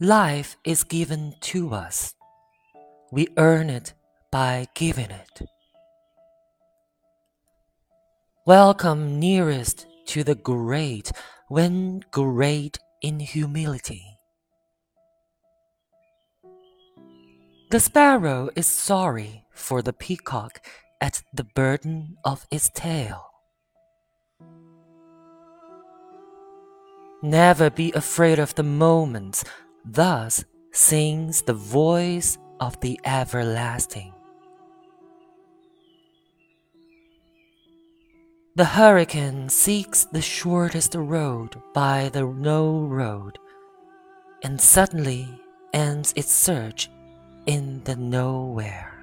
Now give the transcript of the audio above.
Life is given to us. We earn it by giving it. Welcome nearest to the great when great in humility. The sparrow is sorry for the peacock at the burden of its tail. Never be afraid of the moments Thus sings the voice of the everlasting. The hurricane seeks the shortest road by the no road, and suddenly ends its search in the nowhere.